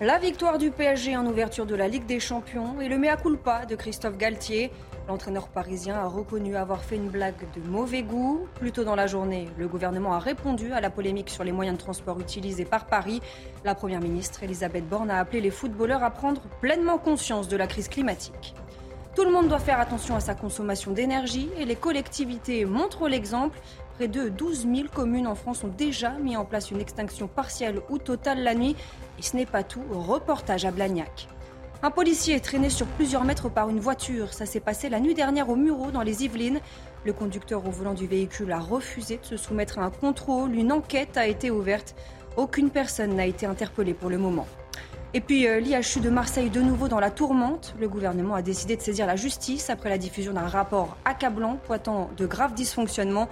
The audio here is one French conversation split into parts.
La victoire du PSG en ouverture de la Ligue des Champions et le mea culpa de Christophe Galtier. L'entraîneur parisien a reconnu avoir fait une blague de mauvais goût. Plus tôt dans la journée, le gouvernement a répondu à la polémique sur les moyens de transport utilisés par Paris. La première ministre Elisabeth Borne a appelé les footballeurs à prendre pleinement conscience de la crise climatique. Tout le monde doit faire attention à sa consommation d'énergie et les collectivités montrent l'exemple. Près de 12 000 communes en France ont déjà mis en place une extinction partielle ou totale la nuit. Et ce n'est pas tout, reportage à Blagnac. Un policier est traîné sur plusieurs mètres par une voiture. Ça s'est passé la nuit dernière au Muro, dans les Yvelines. Le conducteur au volant du véhicule a refusé de se soumettre à un contrôle. Une enquête a été ouverte. Aucune personne n'a été interpellée pour le moment. Et puis euh, l'IHU de Marseille de nouveau dans la tourmente. Le gouvernement a décidé de saisir la justice après la diffusion d'un rapport accablant pointant de graves dysfonctionnements.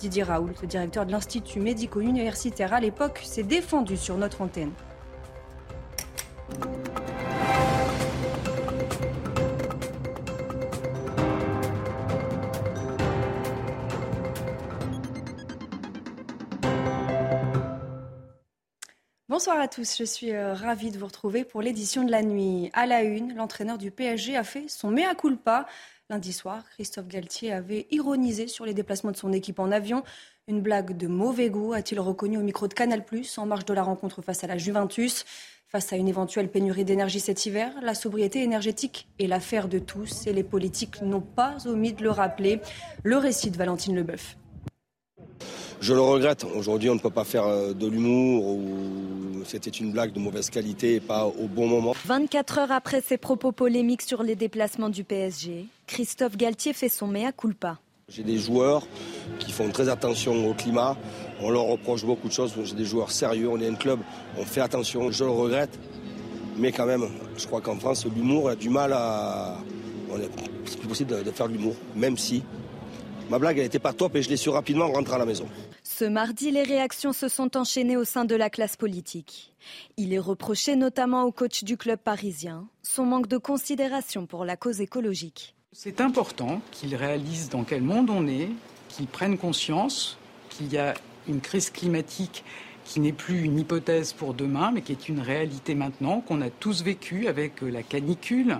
Didier Raoult, le directeur de l'Institut médico-universitaire à l'époque, s'est défendu sur notre antenne. Bonsoir à tous, je suis euh, ravie de vous retrouver pour l'édition de la nuit. À la une, l'entraîneur du PSG a fait son mea culpa. Lundi soir, Christophe Galtier avait ironisé sur les déplacements de son équipe en avion. Une blague de mauvais goût, a-t-il reconnu au micro de Canal+, en marge de la rencontre face à la Juventus. Face à une éventuelle pénurie d'énergie cet hiver, la sobriété énergétique est l'affaire de tous et les politiques n'ont pas omis de le rappeler. Le récit de Valentine Leboeuf. Je le regrette. Aujourd'hui, on ne peut pas faire euh, de l'humour ou c'était une blague de mauvaise qualité et pas au bon moment. 24 heures après ses propos polémiques sur les déplacements du PSG, Christophe Galtier fait son mea culpa. J'ai des joueurs qui font très attention au climat. On leur reproche beaucoup de choses. J'ai des joueurs sérieux. On est un club. On fait attention. Je le regrette. Mais quand même, je crois qu'en France, l'humour a du mal à. C'est plus possible de faire de l'humour. Même si ma blague, elle n'était pas top et je l'ai su rapidement en rentrant à la maison. Ce mardi, les réactions se sont enchaînées au sein de la classe politique. Il est reproché notamment au coach du club parisien son manque de considération pour la cause écologique. C'est important qu'il réalise dans quel monde on est, qu'il prenne conscience qu'il y a une crise climatique qui n'est plus une hypothèse pour demain, mais qui est une réalité maintenant, qu'on a tous vécu avec la canicule,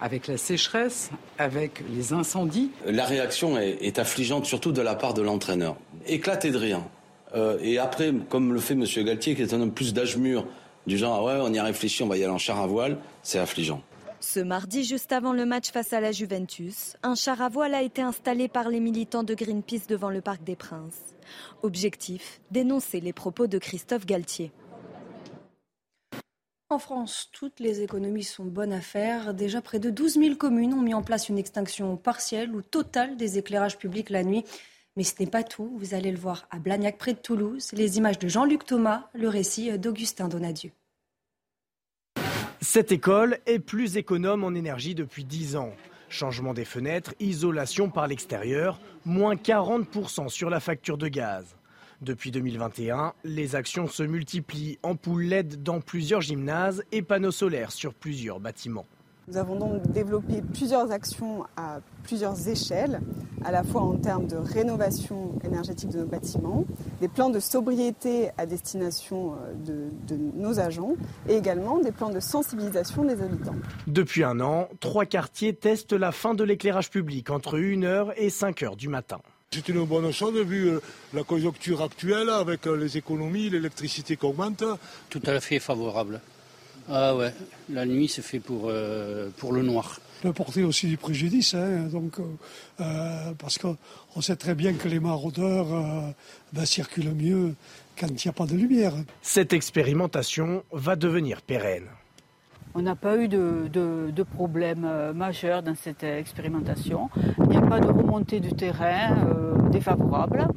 avec la sécheresse, avec les incendies. La réaction est, affligeante, surtout de la part de l'entraîneur. Éclaté de rien. Euh, et après, comme le fait M. Galtier, qui est un homme plus d'âge mûr, du genre, ah ouais, on y a réfléchi, on va y aller en char à voile, c'est affligeant. Ce mardi, juste avant le match face à la Juventus, un char à voile a été installé par les militants de Greenpeace devant le Parc des Princes. Objectif, dénoncer les propos de Christophe Galtier. En France, toutes les économies sont bonnes à faire. Déjà, près de 12 000 communes ont mis en place une extinction partielle ou totale des éclairages publics la nuit. Mais ce n'est pas tout. Vous allez le voir à Blagnac, près de Toulouse. Les images de Jean-Luc Thomas, le récit d'Augustin Donadieu. Cette école est plus économe en énergie depuis 10 ans. Changement des fenêtres, isolation par l'extérieur, moins 40% sur la facture de gaz. Depuis 2021, les actions se multiplient. Ampoules LED dans plusieurs gymnases et panneaux solaires sur plusieurs bâtiments. Nous avons donc développé plusieurs actions à plusieurs échelles, à la fois en termes de rénovation énergétique de nos bâtiments, des plans de sobriété à destination euh, de, de, nos agents et également des plans de sensibilisation des habitants. Depuis un an, trois quartiers testent la fin de l'éclairage public entre 1h et 5h du matin. C'est une bonne chose vu euh, la conjoncture actuelle avec euh, les économies, l'électricité qui augmente. Tout à fait favorable. Ah ouais, la nuit c'est fait pour, euh, pour le noir. Ça peut porter aussi du préjudice, hein, donc, euh, parce qu'on sait très bien que les maraudeurs euh, ben, circulent mieux quand il n'y a pas de lumière. Cette expérimentation va devenir pérenne. On n'a pas eu de, de, de problème majeur dans cette expérimentation. Il n'y a pas de remontée du terrain défavorable.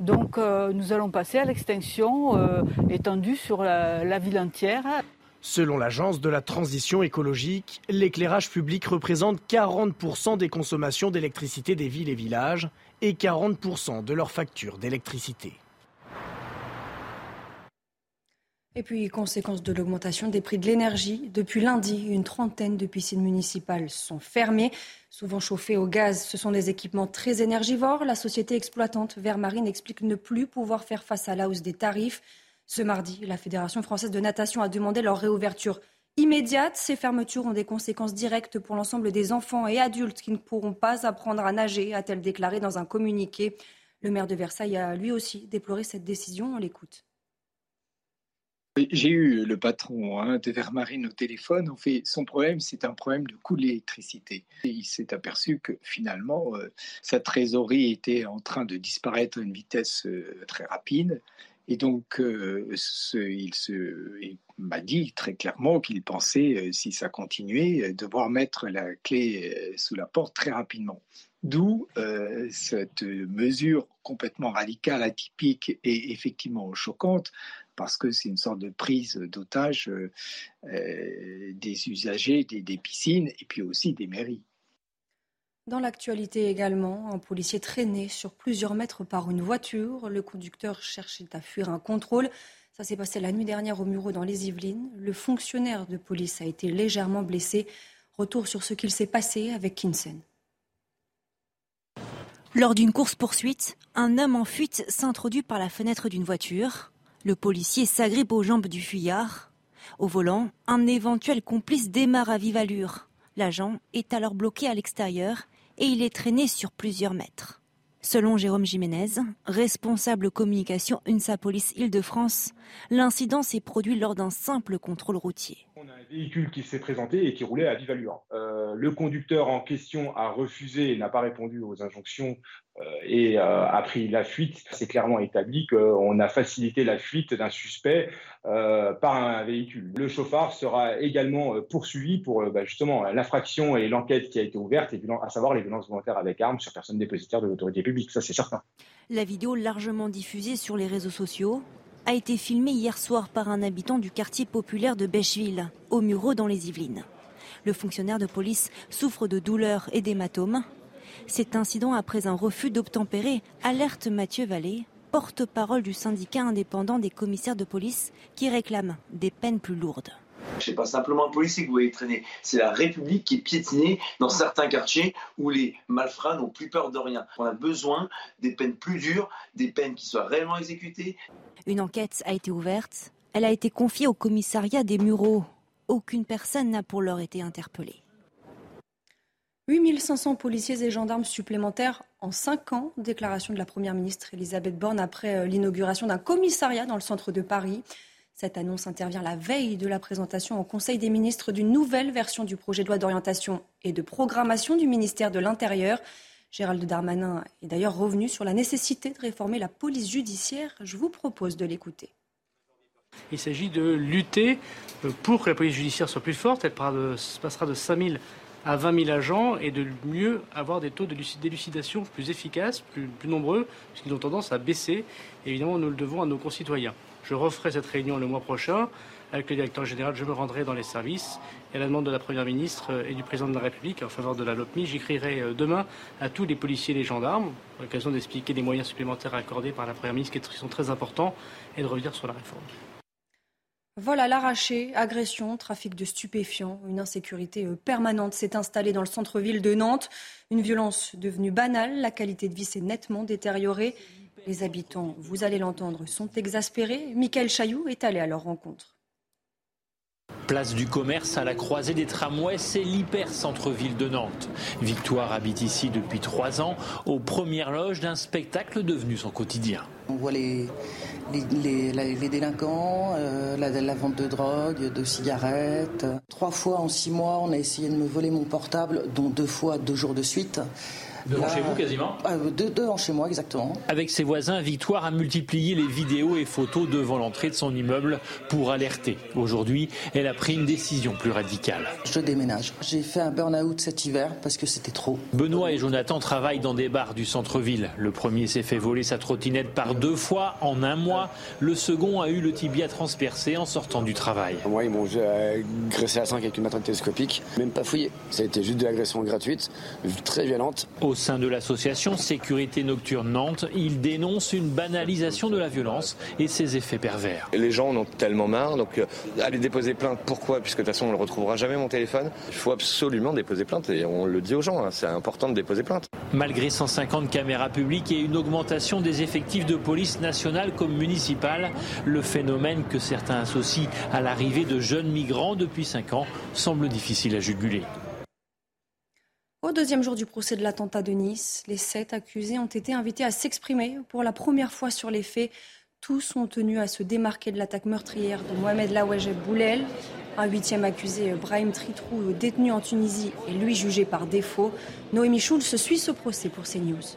Donc nous allons passer à l'extinction étendue sur la ville entière. Selon l'Agence de la transition écologique, l'éclairage public représente 40% des consommations d'électricité des villes et villages et 40% de leurs factures d'électricité. Et puis, conséquence de l'augmentation des prix de l'énergie, depuis lundi, une trentaine de piscines municipales sont fermées. Souvent chauffées au gaz, ce sont des équipements très énergivores. La société exploitante Vermarine explique ne plus pouvoir faire face à la hausse des tarifs. Ce mardi, la Fédération française de natation a demandé leur réouverture immédiate. Ces fermetures ont des conséquences directes pour l'ensemble des enfants et adultes qui ne pourront pas apprendre à nager, a-t-elle déclaré dans un communiqué. Le maire de Versailles a lui aussi déploré cette décision. On l'écoute. J'ai eu le patron hein, de Vermarine au téléphone. En fait, son problème, c'est un problème de coût de l'électricité. il s'est aperçu que finalement, euh, sa trésorerie était en train de disparaître à une vitesse euh, très rapide et donc, euh, il, m'a dit très clairement qu'il pensait, euh, si ça continuait, euh, devoir mettre la clé sous la porte très rapidement. D'où cette mesure complètement radicale, atypique et effectivement choquante, parce que c'est une sorte de prise d'otage des usagers des piscines et puis aussi des mairies. Dans l'actualité également, un policier traîné sur plusieurs mètres par une voiture. Le conducteur cherchait à fuir un contrôle. Ça s'est passé la nuit dernière au Murau dans les Yvelines. Le fonctionnaire de police a été légèrement blessé. Retour sur ce qu'il s'est passé avec Kinsen. Lors d'une course-poursuite, un homme en fuite s'introduit par la fenêtre d'une voiture. Le policier s'agrippe aux jambes du fuyard. Au volant, un éventuel complice démarre à vive allure. L'agent est alors bloqué à l'extérieur et il est traîné sur plusieurs mètres. Selon Jérôme Jiménez, responsable communication UNSA Police Île-de-France, l'incident s'est produit lors d'un simple contrôle routier. On a un véhicule qui s'est présenté et qui roulait à vive allure. Euh, le conducteur en question a refusé et n'a pas répondu aux injonctions euh, et euh, a pris la fuite. C'est clairement établi qu'on a facilité la fuite d'un suspect par un véhicule. Le chauffard sera également poursuivi pour bah, justement l'infraction et l'enquête qui a été ouverte, à savoir les violences volontaires avec armes sur personnes dépositaires de l'autorité publique. Ça, c'est certain. La vidéo largement diffusée sur les réseaux sociaux a été filmée hier soir par un habitant du quartier populaire de Bêcheville, au Mureau dans les Yvelines. Le fonctionnaire de police souffre de douleurs et d'hématomes. Cet incident après un refus d'obtempérer alerte Mathieu Vallée, porte-parole du syndicat indépendant des commissaires de police qui réclame des peines plus lourdes. C'est pas simplement un policier que vous voyez traîner, c'est la République qui est piétinée dans certains quartiers où les malfrats n'ont plus peur de rien. On a besoin des peines plus dures, des peines qui soient réellement exécutées. Une enquête a été ouverte. Elle a été confiée au commissariat des Mureaux. Aucune personne n'a pour l'heure été interpellée. 8500 policiers et gendarmes supplémentaires en 5 ans. Déclaration de la Première ministre Elisabeth Borne après euh, l'inauguration d'un commissariat dans le centre de Paris. Cette annonce intervient la veille de la présentation au Conseil des ministres d'une nouvelle version du projet de loi d'orientation et de programmation du ministère de l'Intérieur. Gérald Darmanin est d'ailleurs revenu sur la nécessité de réformer la police judiciaire. Je vous propose de l'écouter. Il s'agit de lutter euh, pour que la police judiciaire soit plus forte. Elle passera de 5 000 à 20 000 agents et de mieux avoir des taux d'élucidation plus efficaces, plus, nombreux, puisqu'ils ont tendance à baisser. évidemment, nous le devons à nos concitoyens. Je referai cette réunion le mois prochain. Avec le directeur général, je me rendrai dans les services. Et à la demande de la Première ministre et du Président de la République en faveur de la LOPMI, j'écrirai euh, demain à tous les policiers et les gendarmes, à l'occasion d'expliquer les moyens supplémentaires accordés par la Première ministre qui sont très importants et de revenir sur la réforme. Vol à l'arraché, agression, trafic de stupéfiants, une insécurité euh, permanente s'est installée dans le centre-ville de Nantes. Une violence devenue banale, la qualité de vie s'est nettement détériorée. Les habitants, vous allez l'entendre, sont exaspérés. Michael Chailloux est allé à leur rencontre. Place du commerce à la croisée des tramways, c'est l'hyper centre-ville de Nantes. Victoire habite ici depuis trois ans, aux premières loges d'un spectacle devenu son quotidien. On voit les, les, délinquants, euh, la, vente de drogue, de cigarettes. Trois fois en six mois, on a essayé de me voler mon portable, dont deux fois deux jours de suite. Devant chez vous quasiment euh, Devant chez moi exactement. Avec ses voisins, Victoire a multiplié les vidéos et photos devant l'entrée de son immeuble pour alerter. Aujourd'hui, elle a pris une décision plus radicale. Je déménage. J'ai fait un burn-out cet hiver parce que c'était trop. Benoît et Jonathan travaillent dans des bars du centre-ville. Le premier s'est fait voler sa trottinette par deux fois en un mois. Le second a eu le tibia transpercé en sortant du travail. Moi, ils m'ont agressé à 5 avec une matraque télescopique, même pas fouillé. Ça a été juste de l'agression gratuite, très violente. Au sein de l'association Sécurité Nocturne Nantes, ils dénoncent une banalisation de la violence et ses effets pervers. Les gens en ont tellement marre, donc euh, aller déposer plainte. Pourquoi? Puisque de toute façon, on ne retrouvera jamais mon téléphone. Il faut absolument déposer plainte et on le dit aux gens, hein, c'est important de déposer plainte. Malgré 150 caméras publiques et une augmentation des effectifs de police nationale comme municipale, le phénomène que certains associent à l'arrivée de jeunes migrants depuis 5 ans semble difficile à juguler. Au deuxième jour du procès de l'attentat de Nice, les sept accusés ont été invités à s'exprimer pour la première fois sur les faits. Tous ont tenu à se démarquer de l'attaque meurtrière de Mohamed Laouaj Boulel. Un huitième accusé, Brahim Tritrou, détenu en Tunisie, est lui jugé par défaut. Noémie Schulz suit ce procès pour CNews.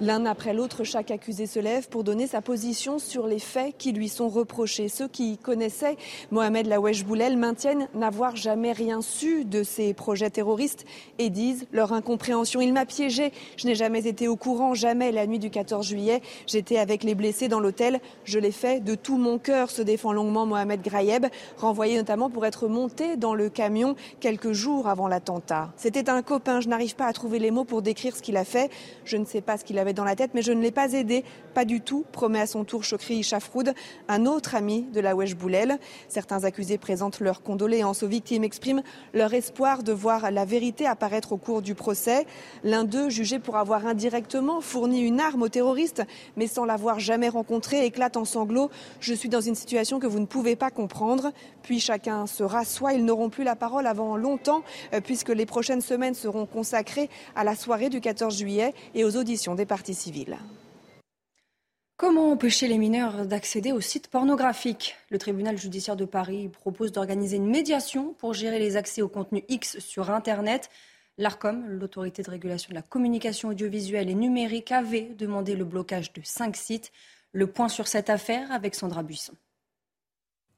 L'un après l'autre, chaque accusé se lève pour donner sa position sur les faits qui lui sont reprochés. Ceux qui connaissaient Mohamed Lawesh Boulel maintiennent n'avoir jamais rien su de ces projets terroristes et disent leur incompréhension. Il m'a piégé, je n'ai jamais été au courant, jamais la nuit du 14 juillet. J'étais avec les blessés dans l'hôtel, je l'ai fait de tout mon cœur, se défend longuement Mohamed Grayeb, renvoyé notamment pour être monté dans le camion quelques jours avant l'attentat. C'était un copain, je n'arrive pas à trouver les mots pour décrire ce qu'il a fait. Je ne sais pas ce qu'il a dans la tête, mais je ne l'ai pas aidé, pas du tout, promet à son tour Chokri Chafroud, un autre ami de la Wesh Boulel. Certains accusés présentent leurs condoléances aux victimes, expriment leur espoir de voir la vérité apparaître au cours du procès. L'un d'eux, jugé pour avoir indirectement fourni une arme aux terroristes, mais sans l'avoir jamais rencontré, éclate en sanglots. Je suis dans une situation que vous ne pouvez pas comprendre. Puis chacun se rassoit. Ils n'auront plus la parole avant longtemps, euh, puisque les prochaines semaines seront consacrées à la soirée du 14 juillet et aux auditions des Comment empêcher les mineurs d'accéder aux sites pornographiques? Le tribunal judiciaire de Paris propose d'organiser une médiation pour gérer les accès au contenu X sur Internet. L'ARCOM, l'autorité de régulation de la communication audiovisuelle et numérique, avait demandé le blocage de cinq sites. Le point sur cette affaire avec Sandra Buisson.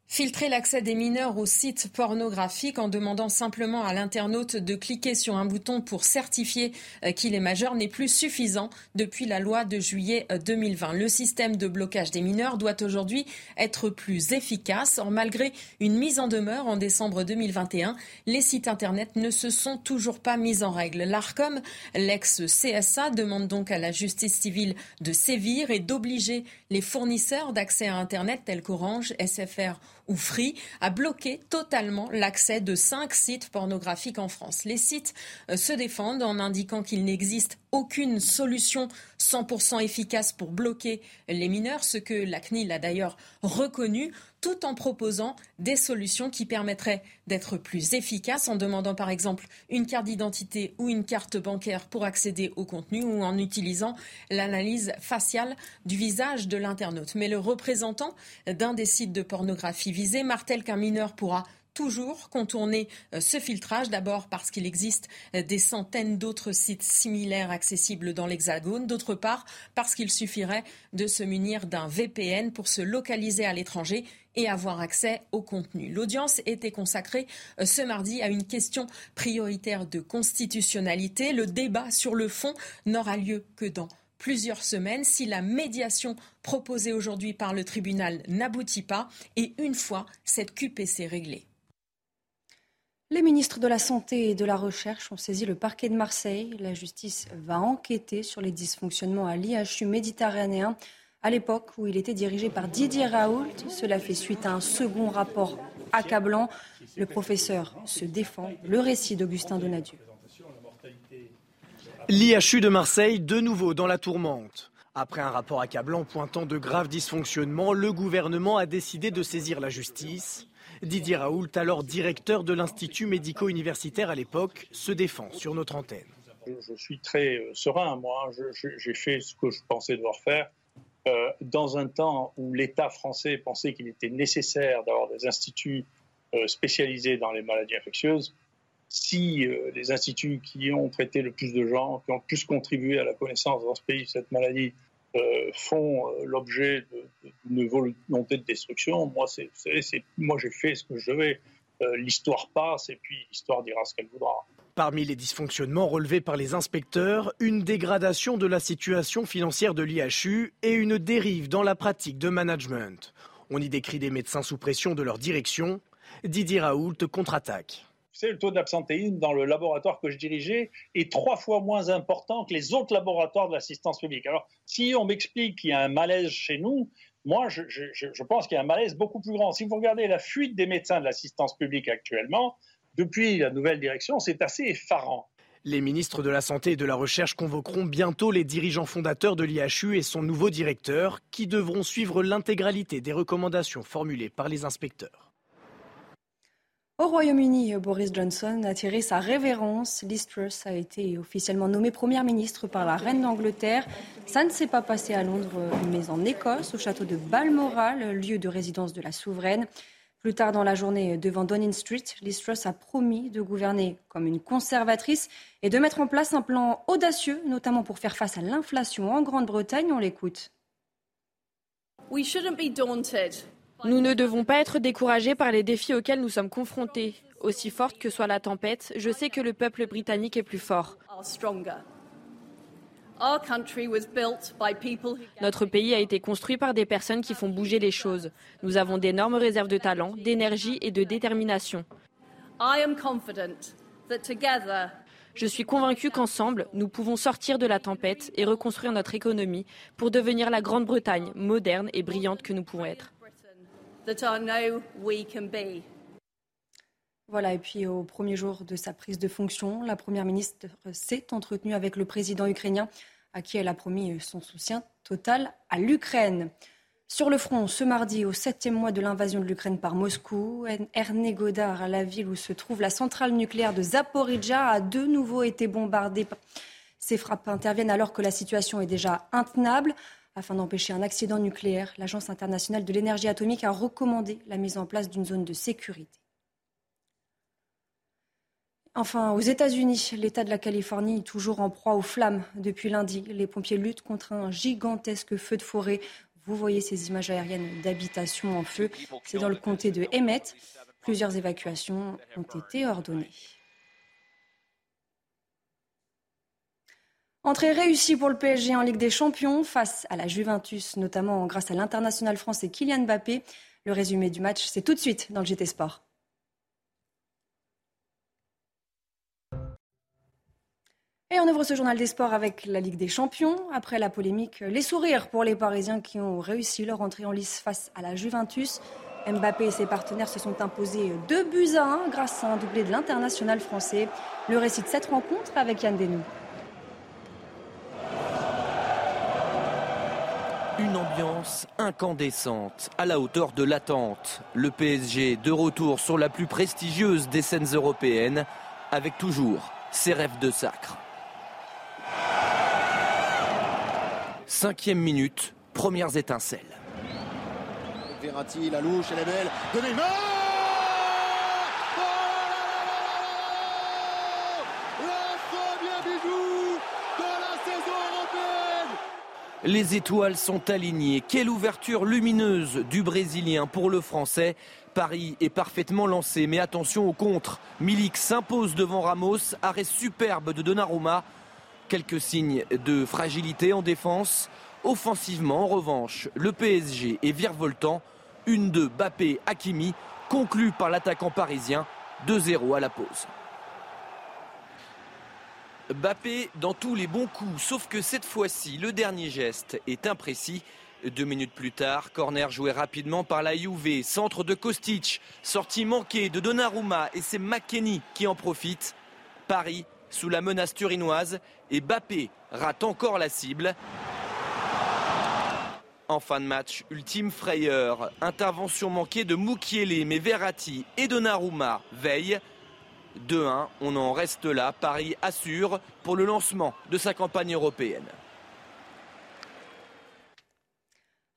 Filtrer l'accès des mineurs aux sites pornographiques en demandant simplement à l'internaute de cliquer sur un bouton pour certifier euh, qu'il est majeur n'est plus suffisant depuis la loi de juillet 2020. Euh, Le système de blocage des mineurs doit aujourd'hui être plus efficace. Or, malgré une mise en demeure en décembre 2021, les sites Internet ne se sont toujours pas mis en règle. L'ARCOM, l'ex-CSA, demande donc à la justice civile de sévir et d'obliger les fournisseurs d'accès à Internet tels qu'Orange, SFR ou Free a bloqué totalement l'accès de cinq sites pornographiques en France. Les sites euh, se défendent en indiquant qu'il n'existe aucune solution 100% efficace pour bloquer les mineurs, ce que la CNIL a d'ailleurs reconnu, tout en proposant des solutions qui permettraient d'être plus efficaces, en demandant par exemple une carte d'identité ou une carte bancaire pour accéder au contenu ou en utilisant l'analyse faciale du visage de l'internaute. Mais le représentant d'un des sites de pornographie visé martèle qu'un mineur pourra toujours contourner euh, ce filtrage, d'abord parce qu'il existe euh, des centaines d'autres sites similaires accessibles dans l'Hexagone, d'autre part parce qu'il suffirait de se munir d'un VPN pour se localiser à l'étranger et avoir accès au contenu. L'audience était consacrée euh, ce mardi à une question prioritaire de constitutionnalité. Le débat sur le fond n'aura lieu que dans plusieurs semaines si la médiation proposée aujourd'hui par le tribunal n'aboutit pas et une fois cette QPC réglée. Les ministres de la Santé et de la Recherche ont saisi le parquet de Marseille. La justice va enquêter sur les dysfonctionnements à l'IHU méditerranéen à l'époque où il était dirigé par Didier Raoult. Cela fait suite à un second rapport accablant. Le professeur se défend. Le récit d'Augustin Donadieu. L'IHU de Marseille, de nouveau dans la tourmente. Après un rapport accablant pointant de graves dysfonctionnements, le gouvernement a décidé de saisir la justice. Didier Raoult, alors directeur de l'Institut médico-universitaire à l'époque, se défend sur notre antenne. Je suis très euh, serein, moi. J'ai fait ce que je pensais devoir faire. Euh, dans un temps où l'État français pensait qu'il était nécessaire d'avoir des instituts euh, spécialisés dans les maladies infectieuses, si les instituts qui ont traité le plus de gens, qui ont plus contribué à la connaissance dans ce pays de cette maladie, euh, font euh, l'objet d'une volonté de destruction, moi, c'est, moi j'ai fait ce que je devais. l'histoire passe et puis l'histoire dira ce qu'elle voudra. Parmi les dysfonctionnements relevés par les inspecteurs, une dégradation de la situation financière de l'IHU et une dérive dans la pratique de management. On y décrit des médecins sous pression de leur direction. Didier Raoult contre-attaque savez, le taux d'absentéisme dans le laboratoire que je dirigeais est trois fois moins important que les autres laboratoires de l'assistance publique. Alors, si on m'explique qu'il y a un malaise chez nous, moi, je, je pense qu'il y a un malaise beaucoup plus grand. Si vous regardez la fuite des médecins de l'assistance publique actuellement, depuis la nouvelle direction, c'est assez effarant. Les ministres de la Santé et de la Recherche convoqueront bientôt les dirigeants fondateurs de l'IHU et son nouveau directeur, qui devront suivre l'intégralité des recommandations formulées par les inspecteurs. Au Royaume-Uni, Boris Johnson a tiré sa révérence. Liz Truss a été officiellement nommée Première ministre par la reine d'Angleterre. Ça ne s'est pas passé à Londres, mais en Écosse, au château de Balmoral, lieu de résidence de la souveraine. Plus tard dans la journée, devant Downing Street, Liz Truss a promis de gouverner comme une conservatrice et de mettre en place un plan audacieux, notamment pour faire face à l'inflation en Grande-Bretagne. On l'écoute. We shouldn't be daunted nous ne devons pas être découragés par les défis auxquels nous sommes confrontés. Aussi forte que soit la tempête, je sais que le peuple britannique est plus fort. Notre pays a été construit par des personnes qui font bouger les choses. Nous avons d'énormes réserves de talent, d'énergie et de détermination. Je suis convaincu qu'ensemble, nous pouvons sortir de la tempête et reconstruire notre économie pour devenir la Grande-Bretagne moderne et brillante que nous pouvons être. Voilà, et puis au premier jour de sa prise de fonction, la Première ministre s'est entretenue avec le président ukrainien, à qui elle a promis son soutien total à l'Ukraine. Sur le front, ce mardi, au septième mois de l'invasion de l'Ukraine par Moscou, Ernest Godard, la ville où se trouve la centrale nucléaire de Zaporizhia, a de nouveau été bombardée. Ces frappes interviennent alors que la situation est déjà intenable. Afin d'empêcher un accident nucléaire, l'Agence internationale de l'énergie atomique a recommandé la mise en place d'une zone de sécurité. Enfin, aux États-Unis, l'État de la Californie est toujours en proie aux flammes. Depuis lundi, les pompiers luttent contre un gigantesque feu de forêt. Vous voyez ces images aériennes d'habitation en feu. C'est dans le comté de Emmett. Plusieurs évacuations ont été ordonnées. Entrée réussie pour le PSG en Ligue des Champions face à la Juventus, notamment grâce à l'international français Kylian Mbappé. Le résumé du match, c'est tout de suite dans le GT Sport. Et on ouvre ce journal des sports avec la Ligue des Champions. Après la polémique, les sourires pour les Parisiens qui ont réussi leur entrée en lice face à la Juventus. Mbappé et ses partenaires se sont imposés 2 buts à 1 grâce à un doublé de l'international français. Le récit de cette rencontre avec Yann Denou. Une ambiance incandescente, à la hauteur de l'attente. Le PSG de retour sur la plus prestigieuse des scènes européennes, avec toujours ses rêves de sacre. Cinquième minute, premières étincelles. Verratti, la louche, elle est belle. De Les étoiles sont alignées. Quelle ouverture lumineuse du Brésilien pour le Français. Paris est parfaitement lancé, mais attention au contre. Milik s'impose devant Ramos. Arrêt superbe de Donnarumma. Quelques signes de fragilité en défense. Offensivement, en revanche, le PSG est virevoltant. Une de Bappé Hakimi, conclue par l'attaquant parisien. 2-0 à la pause. Bappé dans tous les bons coups, sauf que cette fois-ci, le dernier geste est imprécis. Deux minutes plus tard, corner joué rapidement par la Juve, centre de Kostic, sortie manquée de Donnarumma et c'est McKenny qui en profite. Paris sous la menace turinoise et Bappé rate encore la cible. En fin de match, ultime frayeur, intervention manquée de Moukielé, mais Verratti et Donnarumma veillent. 2-1. On en reste là. Paris assure pour le lancement de sa campagne européenne.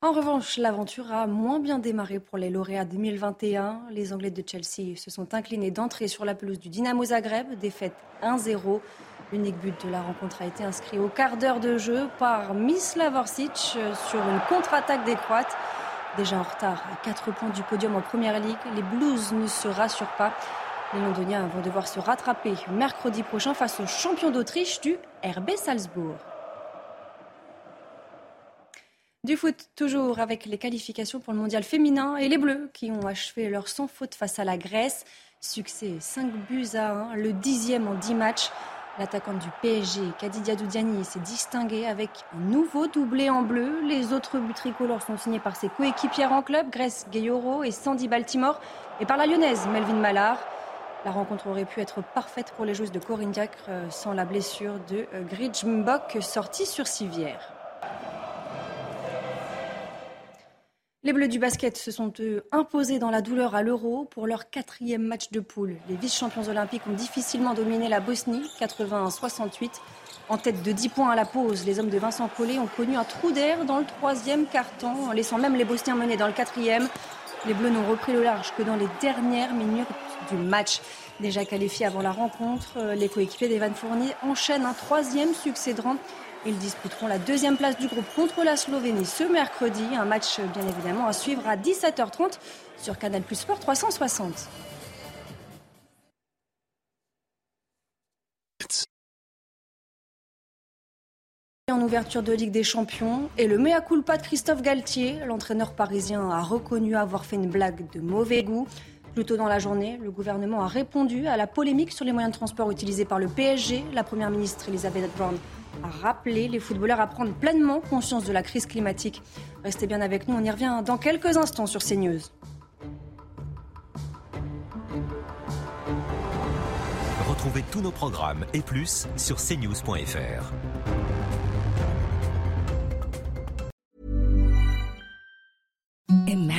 En revanche, l'aventure a moins bien démarré pour les lauréats 2021. Les Anglais de Chelsea se sont inclinés d'entrée sur la pelouse du Dynamo Zagreb, défaite 1-0. L'unique but de la rencontre a été inscrit au quart d'heure de jeu par Mislav Orsic sur une contre-attaque des Croates. Déjà en retard à 4 points du podium en Première Ligue, les Blues ne se rassurent pas. Les Londoniens vont devoir se rattraper mercredi prochain face aux champions d'Autriche du RB Salzbourg. Du foot, toujours avec les qualifications pour le mondial féminin et les Bleus qui ont achevé leur sans faute face à la Grèce. Succès 5 buts à 1, le dixième en 10 matchs. L'attaquante du PSG, Kadidia Doudiani, s'est distinguée avec un nouveau doublé en bleu. Les autres buts tricolores sont signés par ses coéquipières en club, Grèce Gayoro et Sandy Baltimore, et par la lyonnaise Melvin Mallard. La rencontre aurait pu être parfaite pour les joueuses de Corinne euh, sans la blessure de euh, Gridjmbok sortie sur civière. Les Bleus du basket se sont imposés dans la douleur à l'Euro pour leur quatrième match de poule. Les vice-champions olympiques ont difficilement dominé la Bosnie, 81-68. En tête de 10 points à la pause, les hommes de Vincent Collet ont connu un trou d'air dans le troisième quart-temps, en laissant même les Bosniens mener dans le quatrième. Les Bleus n'ont repris le large que dans les dernières minutes du match. Déjà qualifiés avant la rencontre, les coéquipiers d'Evan Fournier enchaînent un troisième succès de rang ils disputeront la deuxième place du groupe contre la Slovénie ce mercredi. Un match bien évidemment à suivre à 17h30 sur Canal Plus Sport 360. En ouverture de Ligue des Champions et le mea culpa de Christophe Galtier, l'entraîneur parisien a reconnu avoir fait une blague de mauvais goût. Plus tôt dans la journée, le gouvernement a répondu à la polémique sur les moyens de transport utilisés par le PSG. La première ministre Elisabeth Brown a rappelé les footballeurs à prendre pleinement conscience de la crise climatique. Restez bien avec nous, on y revient dans quelques instants sur CNews. Retrouvez tous nos programmes et plus sur cnews.fr.